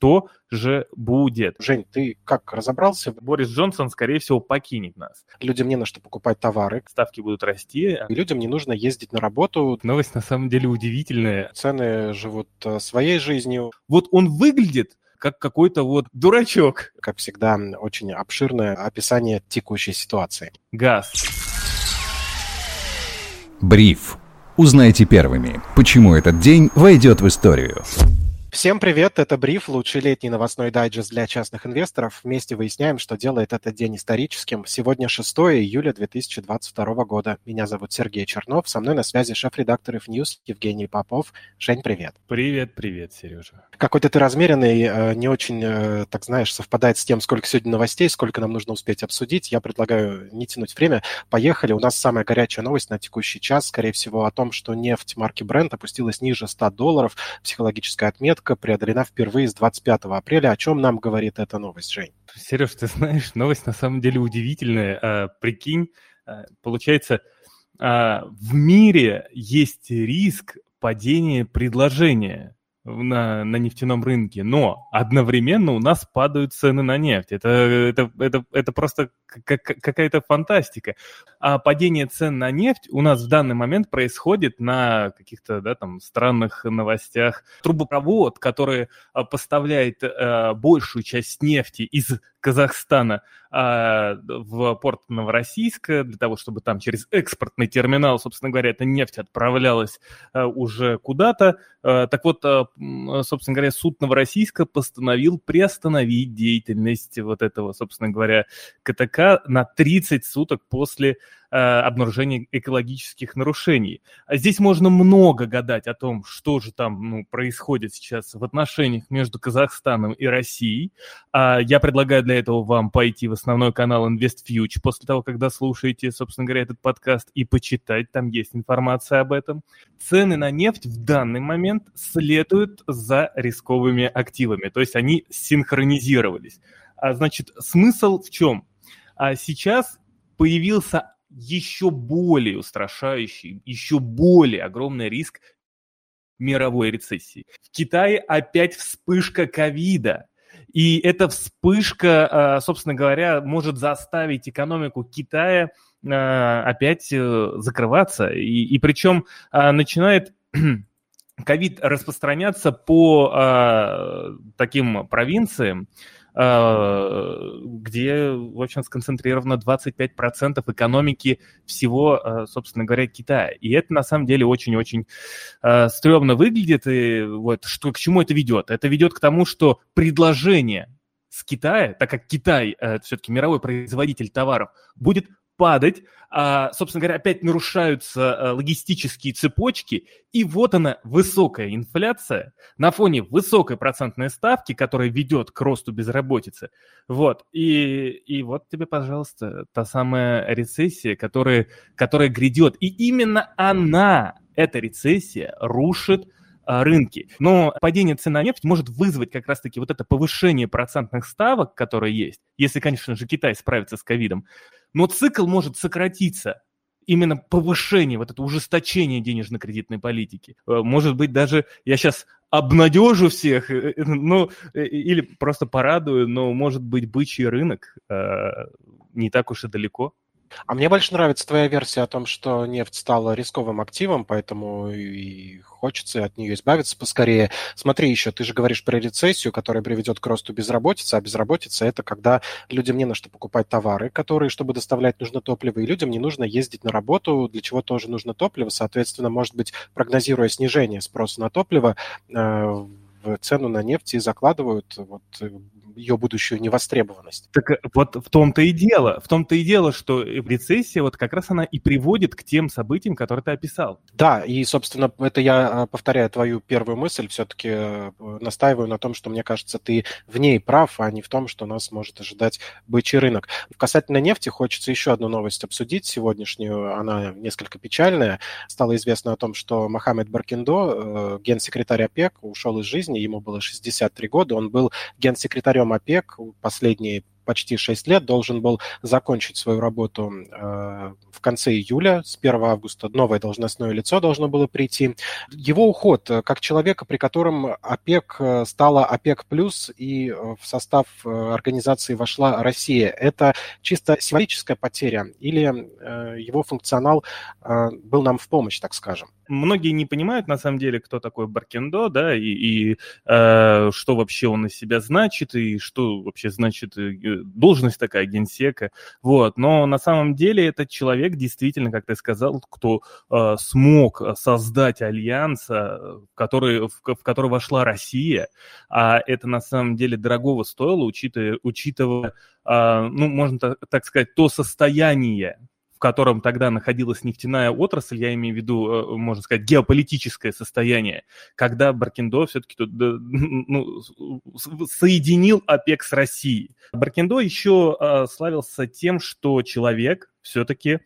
что же будет. Жень, ты как разобрался? Борис Джонсон, скорее всего, покинет нас. Людям не на что покупать товары. Ставки будут расти. И людям не нужно ездить на работу. Новость на самом деле удивительная. Цены живут э, своей жизнью. Вот он выглядит как какой-то вот дурачок. Как всегда, очень обширное описание текущей ситуации. Газ. Бриф. Узнайте первыми, почему этот день войдет в историю. Всем привет, это Бриф, лучший летний новостной дайджест для частных инвесторов. Вместе выясняем, что делает этот день историческим. Сегодня 6 июля 2022 года. Меня зовут Сергей Чернов, со мной на связи шеф-редактор News Евгений Попов. Жень, привет. Привет, привет, Сережа. Какой-то ты размеренный, э, не очень, э, так знаешь, совпадает с тем, сколько сегодня новостей, сколько нам нужно успеть обсудить. Я предлагаю не тянуть время. Поехали. У нас самая горячая новость на текущий час, скорее всего, о том, что нефть марки Brent опустилась ниже 100 долларов. Психологическая отметка отметка преодолена впервые с 25 апреля. О чем нам говорит эта новость, Жень? Сереж, ты знаешь, новость на самом деле удивительная. А, прикинь, а, получается, а, в мире есть риск падения предложения на, на нефтяном рынке, но одновременно у нас падают цены на нефть. Это, это, это, это просто какая-то фантастика. А падение цен на нефть у нас в данный момент происходит на каких-то да, там странных новостях. Трубопровод, который а, поставляет э, большую часть нефти из Казахстана а, в порт Новороссийска, для того, чтобы там через экспортный терминал, собственно говоря, эта нефть отправлялась а, уже куда-то. А, так вот, собственно говоря, суд Новороссийска постановил приостановить деятельность вот этого, собственно говоря, КТК на 30 суток после Э, обнаружения экологических нарушений. А здесь можно много гадать о том, что же там ну, происходит сейчас в отношениях между Казахстаном и Россией. А я предлагаю для этого вам пойти в основной канал InvestFuture после того, когда слушаете, собственно говоря, этот подкаст и почитать. Там есть информация об этом. Цены на нефть в данный момент следуют за рисковыми активами, то есть они синхронизировались. А, значит, смысл в чем? А сейчас появился еще более устрашающий, еще более огромный риск мировой рецессии. В Китае опять вспышка ковида. И эта вспышка, а, собственно говоря, может заставить экономику Китая а, опять э, закрываться. И, и причем начинает ковид распространяться по таким провинциям, Э, где, в общем, сконцентрировано 25% экономики всего, э, собственно говоря, Китая. И это, на самом деле, очень-очень э, стрёмно выглядит. И вот что, к чему это ведет? Это ведет к тому, что предложение с Китая, так как Китай все-таки мировой производитель товаров, будет падать, а, собственно говоря, опять нарушаются а, логистические цепочки, и вот она, высокая инфляция на фоне высокой процентной ставки, которая ведет к росту безработицы. Вот, и, и вот тебе, пожалуйста, та самая рецессия, которая, которая грядет. И именно она, эта рецессия, рушит а, рынки. Но падение цен на нефть может вызвать как раз-таки вот это повышение процентных ставок, которые есть, если, конечно же, Китай справится с ковидом но цикл может сократиться именно повышение, вот это ужесточение денежно-кредитной политики. Э, может быть, даже я сейчас обнадежу всех, э, э, ну, или просто порадую, но, может быть, бычий рынок не так уж и далеко. А мне больше нравится твоя версия о том, что нефть стала рисковым активом, поэтому и хочется от нее избавиться поскорее. Смотри еще, ты же говоришь про рецессию, которая приведет к росту безработицы, а безработица – это когда людям не на что покупать товары, которые, чтобы доставлять, нужно топливо, и людям не нужно ездить на работу, для чего тоже нужно топливо. Соответственно, может быть, прогнозируя снижение спроса на топливо, э, в цену на нефть и закладывают вот ее будущую невостребованность. Так э, вот в том-то и дело, в том-то и дело, что рецессия вот как раз она и приводит к тем событиям, которые ты описал. Да, и, собственно, это я э, повторяю твою первую мысль, все-таки э, настаиваю на том, что, мне кажется, ты в ней прав, а не в том, что нас может ожидать бычий рынок. Касательно нефти хочется еще одну новость обсудить сегодняшнюю, она несколько печальная. Стало известно о том, что Мохаммед Баркиндо, генсекретарь ОПЕК, ушел из жизни, ему было 63 года, он был генсекретарем ОПЕК последние почти 6 лет, должен был закончить свою работу э, в конце июля, с 1 августа новое должностное лицо должно было прийти. Его уход э, как человека, при котором ОПЕК э, стала ОПЕК+, плюс и в состав организации вошла Россия, это чисто символическая потеря или его функционал был нам в помощь, так скажем? многие не понимают на самом деле, кто такой Баркендо, да, и, и э, что вообще он из себя значит, и что вообще значит э, должность такая генсека, вот. Но на самом деле этот человек действительно, как ты сказал, кто э, смог создать альянс, э, который, в, в который вошла Россия, а это на самом деле дорогого стоило, учитывая, учитывая э, ну, можно так, так сказать, то состояние, котором тогда находилась нефтяная отрасль, я имею в виду, э, можно сказать, геополитическое состояние, когда Баркиндо все-таки ну, соединил ОПЕК с Россией. Баркиндо еще э, славился тем, что человек все-таки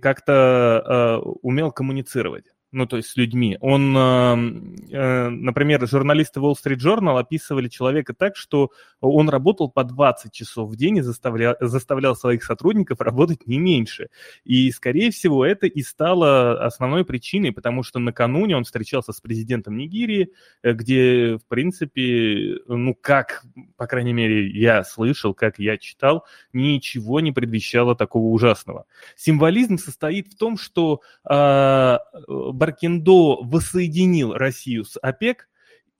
как-то э, умел коммуницировать ну, то есть с людьми. Он, э, например, журналисты Wall Street Journal описывали человека так, что он работал по 20 часов в день и заставлял, заставлял своих сотрудников работать не меньше. И, скорее всего, это и стало основной причиной, потому что накануне он встречался с президентом Нигерии, э, где, в принципе, ну, как, по крайней мере, я слышал, как я читал, ничего не предвещало такого ужасного. Символизм состоит в том, что э, Баркиндо воссоединил Россию с ОПЕК,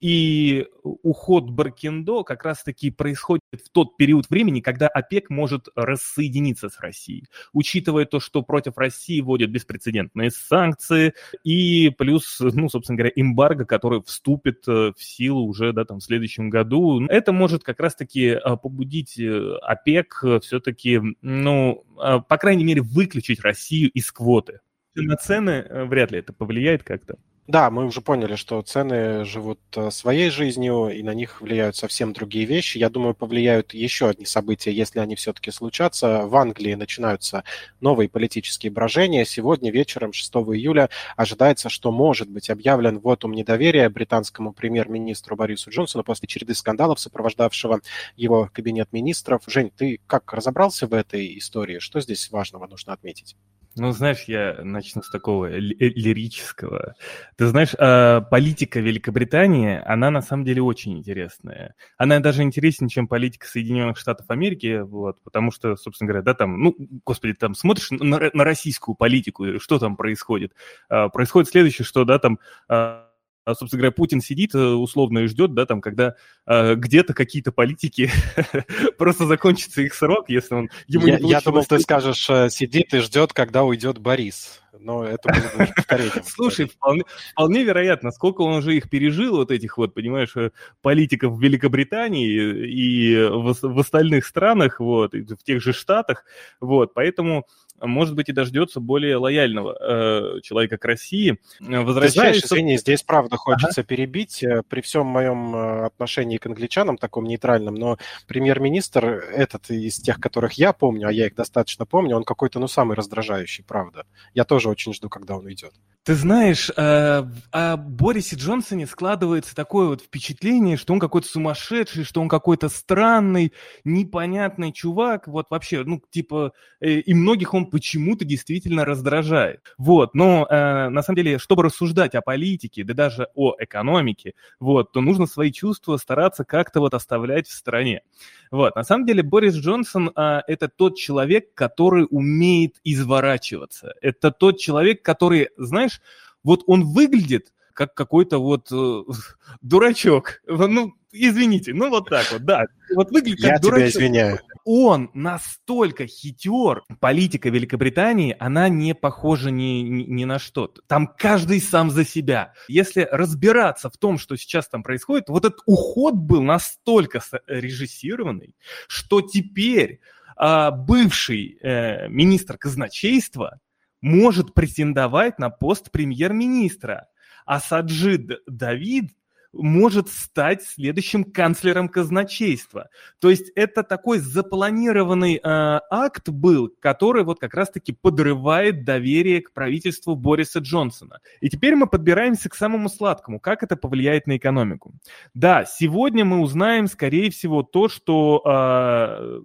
и уход Баркиндо как раз-таки происходит в тот период времени, когда ОПЕК может рассоединиться с Россией, учитывая то, что против России вводят беспрецедентные санкции и плюс, ну, собственно говоря, эмбарго, который вступит э, в силу уже, да, там, в следующем году. Это может как раз-таки э, побудить э, ОПЕК все-таки, ну, по крайней мере, выключить Россию из квоты. На цены э, вряд ли это повлияет как-то. Да, мы уже поняли, что цены живут э, своей жизнью, и на них влияют совсем другие вещи. Я думаю, повлияют еще одни события, если они все-таки случатся. В Англии начинаются новые политические брожения. Сегодня вечером, 6 июля, ожидается, что может быть объявлен вотум недоверия британскому премьер-министру Борису Джонсону после череды скандалов, сопровождавшего его кабинет министров. Жень, ты как разобрался в этой истории? Что здесь важного нужно отметить? Ну, знаешь, я начну с такого лирического. Ты знаешь, а, политика Великобритании, она на самом деле очень интересная. Она даже интереснее, чем политика Соединенных Штатов Америки, вот, потому что, собственно говоря, да, там, ну, господи, там смотришь на, на российскую политику, что там происходит. А, происходит следующее, что, да, там а, собственно говоря, Путин сидит э, условно и ждет, да, там, когда э, где-то какие-то политики просто закончится их срок, если он ему я, не Я думал, ты скажешь, э, сидит и ждет, когда уйдет Борис. Но это было бы повторением. Слушай, вполне, вполне вероятно, сколько он уже их пережил, вот этих вот, понимаешь, э, политиков в Великобритании и в, в остальных странах, вот, и в тех же Штатах, вот, поэтому может быть, и дождется более лояльного э, человека к России. Возвращаясь... Ты знаешь, извини, здесь правда хочется ага. перебить. Э, при всем моем э, отношении к англичанам, таком нейтральном, но премьер-министр этот из тех, которых я помню, а я их достаточно помню, он какой-то, ну, самый раздражающий, правда. Я тоже очень жду, когда он уйдет. Ты знаешь, э, о Борисе Джонсоне складывается такое вот впечатление, что он какой-то сумасшедший, что он какой-то странный, непонятный чувак, вот вообще, ну, типа, э, и многих он почему-то действительно раздражает. Вот, но э, на самом деле, чтобы рассуждать о политике, да даже о экономике, вот, то нужно свои чувства стараться как-то вот оставлять в стороне. Вот, на самом деле Борис Джонсон а, это тот человек, который умеет изворачиваться. Это тот человек, который, знаешь, вот он выглядит как какой-то вот э, дурачок. Ну, извините, ну вот так вот, да. Вот выглядит как Я дурачок. тебя извиняю. Он настолько хитер, политика Великобритании, она не похожа ни, ни, ни на что. Там каждый сам за себя. Если разбираться в том, что сейчас там происходит, вот этот уход был настолько режиссированный, что теперь а, бывший э, министр казначейства может претендовать на пост премьер-министра. А Саджид Давид может стать следующим канцлером казначейства. То есть это такой запланированный э, акт был, который вот как раз-таки подрывает доверие к правительству Бориса Джонсона. И теперь мы подбираемся к самому сладкому. Как это повлияет на экономику? Да, сегодня мы узнаем, скорее всего, то, что э, э,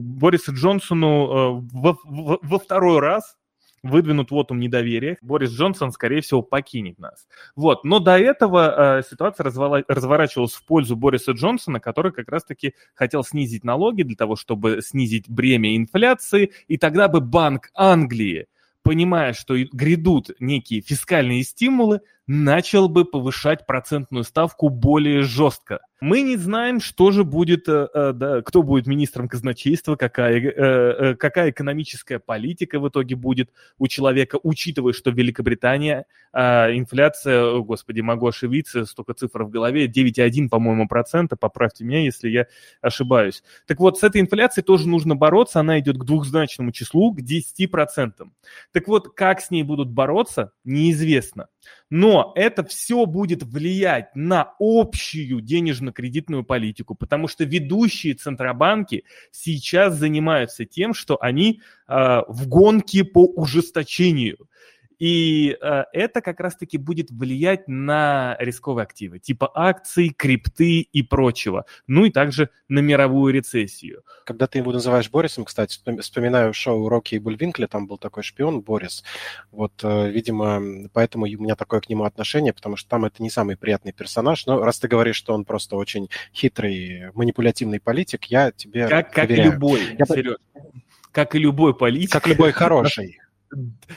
Борису Джонсону э, во, во, во второй раз выдвинут вотум недоверия, Борис Джонсон, скорее всего, покинет нас. Вот. Но до этого э, ситуация развала, разворачивалась в пользу Бориса Джонсона, который как раз-таки хотел снизить налоги для того, чтобы снизить бремя инфляции, и тогда бы Банк Англии, понимая, что грядут некие фискальные стимулы, начал бы повышать процентную ставку более жестко. Мы не знаем, что же будет, э, э, да, кто будет министром казначейства, какая, э, какая экономическая политика в итоге будет у человека, учитывая, что в Великобритании инфляция, господи, могу ошибиться, столько цифр в голове, 9,1, по-моему, процента, поправьте меня, если я ошибаюсь. Так вот, с этой инфляцией тоже нужно бороться, она идет к двухзначному числу, к 10%. Так вот, как с ней будут бороться, неизвестно. Но это все будет влиять на общую денежно-кредитную политику, потому что ведущие центробанки сейчас занимаются тем, что они э, в гонке по ужесточению. И э, это как раз-таки будет влиять на рисковые активы, типа акций, крипты и прочего. Ну и также на мировую рецессию. Когда ты его называешь Борисом, кстати, вспоминаю шоу Рокки и Бульвинкля, там был такой шпион Борис. Вот, э, видимо, поэтому у меня такое к нему отношение, потому что там это не самый приятный персонаж. Но раз ты говоришь, что он просто очень хитрый, манипулятивный политик, я тебе Как, как и любой, я... Сереж. Как и любой политик. Как любой хороший.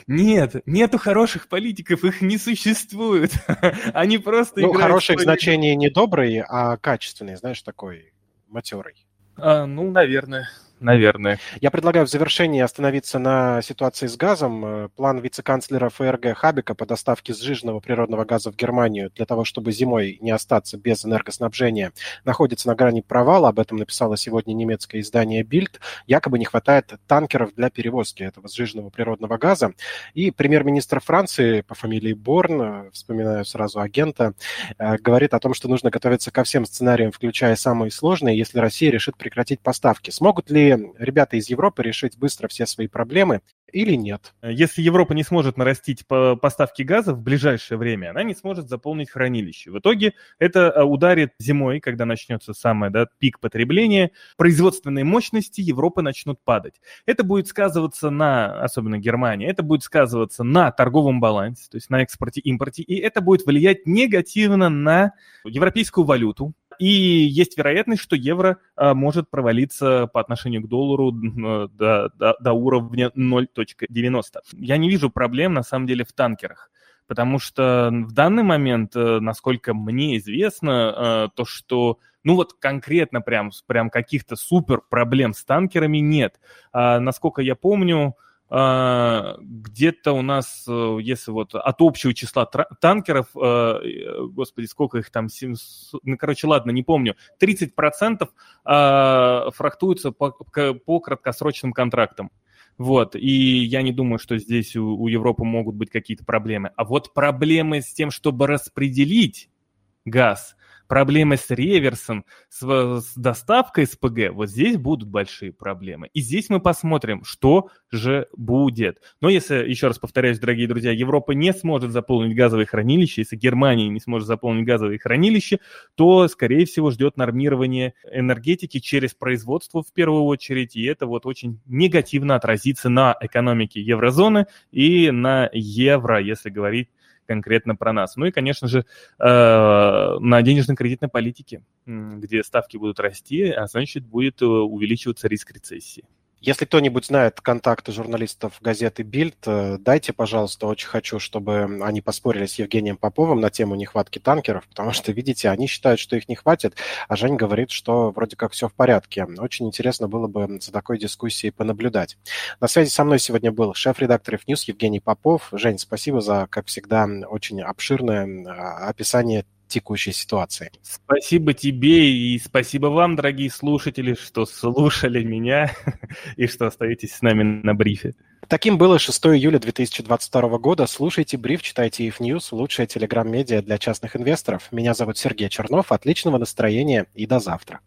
Нет, нету хороших политиков, их не существует. Они просто Ну, хороший в значении не добрый, а качественный, знаешь, такой матерый. А, ну, наверное наверное. Я предлагаю в завершении остановиться на ситуации с газом. Э, план вице-канцлера ФРГ Хабика по доставке сжиженного природного газа в Германию для того, чтобы зимой не остаться без энергоснабжения, находится на грани провала. Об этом написало сегодня немецкое издание Bild. Якобы не хватает танкеров для перевозки этого сжиженного природного газа. И премьер-министр Франции по фамилии Борн, э, вспоминаю сразу агента, э, говорит о том, что нужно готовиться ко всем сценариям, включая самые сложные, если Россия решит прекратить поставки. Смогут ли ребята из Европы решить быстро все свои проблемы или нет? Если Европа не сможет нарастить по поставки газа в ближайшее время, она не сможет заполнить хранилище. В итоге это а, ударит зимой, когда начнется самый да, пик потребления, производственные мощности Европы начнут падать. Это будет сказываться на, особенно Германии, это будет сказываться на торговом балансе, то есть на экспорте-импорте, и это будет влиять негативно на европейскую валюту, и есть вероятность, что евро а, может провалиться по отношению к доллару э, до, до, до уровня 0.90. Я не вижу проблем, на самом деле, в танкерах. Потому что в данный момент, э, насколько мне известно, э, то, что ну вот конкретно прям, прям каких-то супер проблем с танкерами нет. А, насколько я помню, где-то у нас, э, если вот от общего числа танкеров, э, э, господи, сколько их там, 700, ну, короче, ладно, не помню, 30% а, фрахтуются по, по краткосрочным контрактам. Вот, и я не думаю, что здесь у, у Европы могут быть какие-то проблемы. А вот проблемы с тем, чтобы распределить газ, проблемы с реверсом, с, с доставкой СПГ, вот здесь будут большие проблемы. И здесь мы посмотрим, что же будет. Но если, еще раз повторяюсь, дорогие друзья, Европа не сможет заполнить газовые хранилища, если Германия не сможет заполнить газовые хранилища, то, скорее всего, ждет нормирование энергетики через производство в первую очередь, и это вот очень негативно отразится на экономике еврозоны и на евро, если говорить конкретно про нас. Ну и, конечно же, э, на денежно-кредитной политике, где ставки будут расти, а значит, будет э, увеличиваться риск рецессии. Если кто-нибудь знает контакты журналистов газеты «Бильд», э, дайте, пожалуйста, очень хочу, чтобы они поспорили с Евгением Поповым на тему нехватки танкеров, потому что, видите, они считают, что их не хватит, а Жень говорит, что вроде как все в порядке. Очень интересно было бы за такой дискуссией понаблюдать. На связи со мной сегодня был шеф-редактор News Евгений Попов. Жень, спасибо за, как всегда, очень обширное а, описание текущей ситуации. Спасибо тебе и спасибо вам, дорогие слушатели, что слушали меня и что остаетесь с нами на брифе. Таким было 6 июля 2022 года. Слушайте бриф, читайте IF News, лучшая телеграм-медиа для частных инвесторов. Меня зовут Сергей Чернов. Отличного настроения и до завтра.